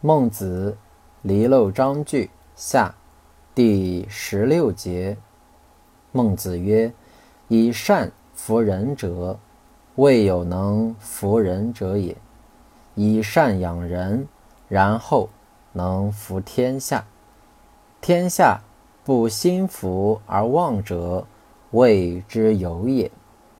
孟子《离娄章句下》第十六节。孟子曰：“以善服人者，未有能服人者也。以善养人，然后能服天下。天下不心服而忘者，谓之有也。”